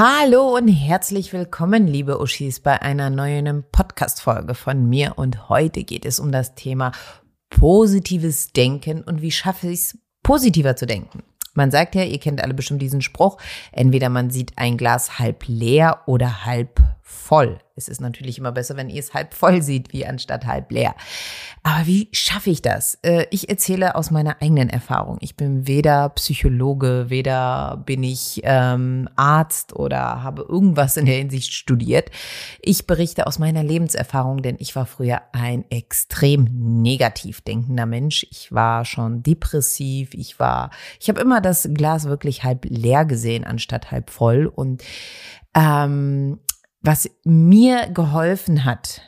Hallo und herzlich willkommen, liebe Uschis, bei einer neuen Podcast-Folge von mir. Und heute geht es um das Thema positives Denken und wie schaffe ich es, positiver zu denken. Man sagt ja, ihr kennt alle bestimmt diesen Spruch, entweder man sieht ein Glas halb leer oder halb voll. Es ist natürlich immer besser, wenn ihr es halb voll seht, wie anstatt halb leer. Aber wie schaffe ich das? Äh, ich erzähle aus meiner eigenen Erfahrung. Ich bin weder Psychologe, weder bin ich ähm, Arzt oder habe irgendwas in der Hinsicht studiert. Ich berichte aus meiner Lebenserfahrung, denn ich war früher ein extrem negativ denkender Mensch. Ich war schon depressiv. Ich war, ich habe immer das Glas wirklich halb leer gesehen, anstatt halb voll. Und ähm, was mir geholfen hat,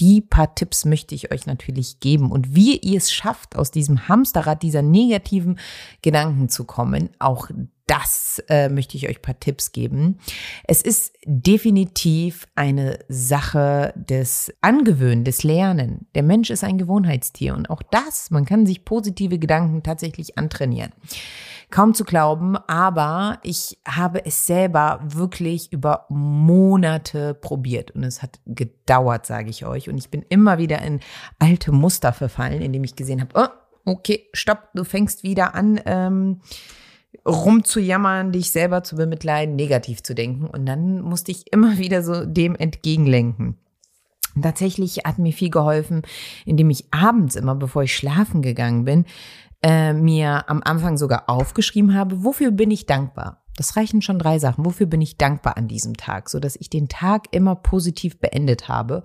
die paar Tipps möchte ich euch natürlich geben. Und wie ihr es schafft, aus diesem Hamsterrad dieser negativen Gedanken zu kommen, auch das äh, möchte ich euch paar Tipps geben. Es ist definitiv eine Sache des Angewöhnen, des Lernen. Der Mensch ist ein Gewohnheitstier und auch das, man kann sich positive Gedanken tatsächlich antrainieren. Kaum zu glauben, aber ich habe es selber wirklich über Monate probiert und es hat gedauert, sage ich euch. Und ich bin immer wieder in alte Muster verfallen, indem ich gesehen habe, oh, okay, stopp, du fängst wieder an. Ähm, rumzujammern, dich selber zu bemitleiden, negativ zu denken. Und dann musste ich immer wieder so dem entgegenlenken. Tatsächlich hat mir viel geholfen, indem ich abends immer, bevor ich schlafen gegangen bin, äh, mir am Anfang sogar aufgeschrieben habe, wofür bin ich dankbar? Das reichen schon drei Sachen. Wofür bin ich dankbar an diesem Tag, so dass ich den Tag immer positiv beendet habe.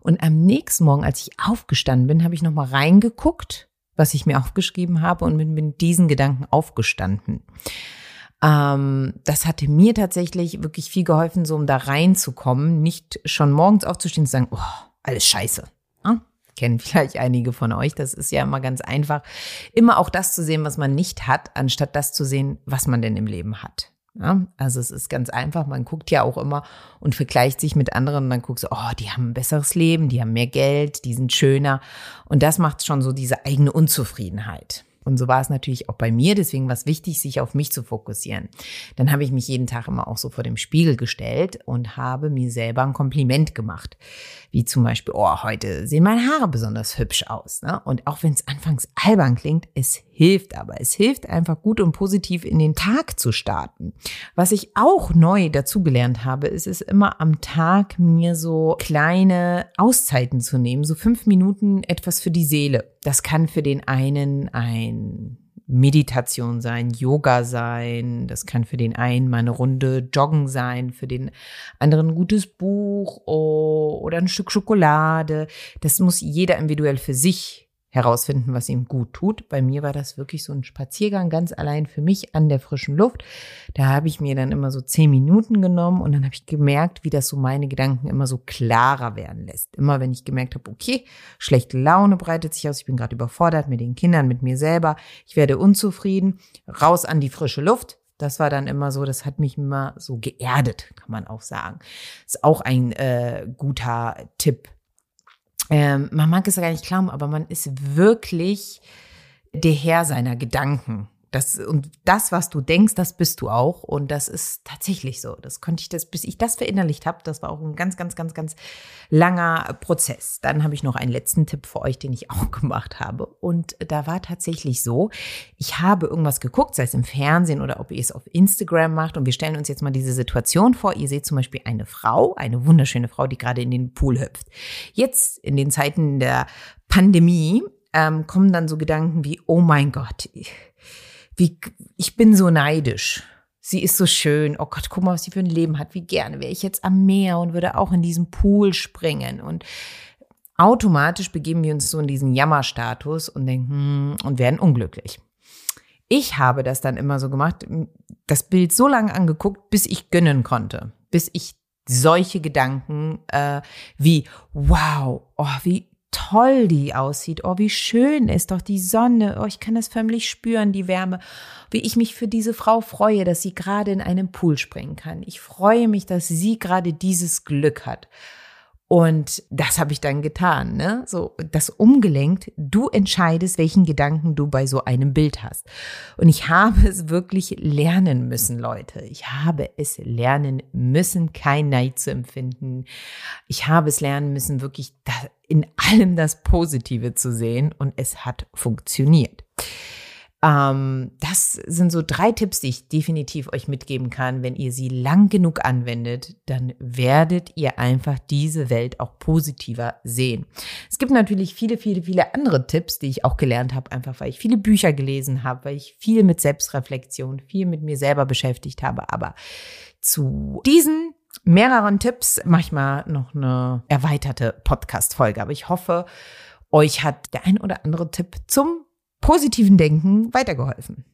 Und am nächsten Morgen, als ich aufgestanden bin, habe ich noch mal reingeguckt, was ich mir aufgeschrieben habe und bin mit diesen Gedanken aufgestanden. Ähm, das hatte mir tatsächlich wirklich viel geholfen, so um da reinzukommen, nicht schon morgens aufzustehen und zu sagen, oh, alles scheiße. Kennen vielleicht einige von euch. Das ist ja immer ganz einfach, immer auch das zu sehen, was man nicht hat, anstatt das zu sehen, was man denn im Leben hat. Ja, also es ist ganz einfach, man guckt ja auch immer und vergleicht sich mit anderen und dann guckt so, oh, die haben ein besseres Leben, die haben mehr Geld, die sind schöner und das macht schon so diese eigene Unzufriedenheit. Und so war es natürlich auch bei mir. Deswegen war es wichtig, sich auf mich zu fokussieren. Dann habe ich mich jeden Tag immer auch so vor dem Spiegel gestellt und habe mir selber ein Kompliment gemacht. Wie zum Beispiel, oh, heute sehen meine Haare besonders hübsch aus. Ne? Und auch wenn es anfangs albern klingt, es hilft aber. Es hilft einfach gut und positiv in den Tag zu starten. Was ich auch neu dazugelernt habe, ist es immer am Tag mir so kleine Auszeiten zu nehmen, so fünf Minuten etwas für die Seele. Das kann für den einen ein Meditation sein, Yoga sein, das kann für den einen mal eine Runde Joggen sein, für den anderen ein gutes Buch oder ein Stück Schokolade. Das muss jeder individuell für sich herausfinden, was ihm gut tut. Bei mir war das wirklich so ein Spaziergang ganz allein für mich an der frischen Luft. Da habe ich mir dann immer so zehn Minuten genommen und dann habe ich gemerkt, wie das so meine Gedanken immer so klarer werden lässt. Immer wenn ich gemerkt habe, okay, schlechte Laune breitet sich aus, ich bin gerade überfordert mit den Kindern, mit mir selber, ich werde unzufrieden, raus an die frische Luft, das war dann immer so, das hat mich immer so geerdet, kann man auch sagen. Ist auch ein äh, guter Tipp ähm, man mag es gar nicht glauben, aber man ist wirklich der Herr seiner Gedanken. Das, und das, was du denkst, das bist du auch. Und das ist tatsächlich so. Das konnte ich das, bis ich das verinnerlicht habe, das war auch ein ganz, ganz, ganz, ganz langer Prozess. Dann habe ich noch einen letzten Tipp für euch, den ich auch gemacht habe. Und da war tatsächlich so, ich habe irgendwas geguckt, sei es im Fernsehen oder ob ihr es auf Instagram macht. Und wir stellen uns jetzt mal diese Situation vor. Ihr seht zum Beispiel eine Frau, eine wunderschöne Frau, die gerade in den Pool hüpft. Jetzt in den Zeiten der Pandemie ähm, kommen dann so Gedanken wie, oh mein Gott, wie, ich bin so neidisch. Sie ist so schön. Oh Gott, guck mal, was sie für ein Leben hat. Wie gerne wäre ich jetzt am Meer und würde auch in diesen Pool springen. Und automatisch begeben wir uns so in diesen Jammerstatus und denken hm, und werden unglücklich. Ich habe das dann immer so gemacht, das Bild so lange angeguckt, bis ich gönnen konnte, bis ich solche Gedanken äh, wie wow, oh, wie toll die aussieht. Oh, wie schön ist doch die Sonne. Oh, ich kann das förmlich spüren, die Wärme. Wie ich mich für diese Frau freue, dass sie gerade in einem Pool springen kann. Ich freue mich, dass sie gerade dieses Glück hat. Und das habe ich dann getan, ne? So, das umgelenkt. Du entscheidest, welchen Gedanken du bei so einem Bild hast. Und ich habe es wirklich lernen müssen, Leute. Ich habe es lernen müssen, kein Neid zu empfinden. Ich habe es lernen müssen, wirklich in allem das Positive zu sehen. Und es hat funktioniert. Ähm, das sind so drei Tipps, die ich definitiv euch mitgeben kann. Wenn ihr sie lang genug anwendet, dann werdet ihr einfach diese Welt auch positiver sehen. Es gibt natürlich viele, viele, viele andere Tipps, die ich auch gelernt habe, einfach weil ich viele Bücher gelesen habe, weil ich viel mit Selbstreflexion, viel mit mir selber beschäftigt habe. Aber zu diesen mehreren Tipps mache ich mal noch eine erweiterte Podcast-Folge. Aber ich hoffe, euch hat der ein oder andere Tipp zum positiven Denken weitergeholfen.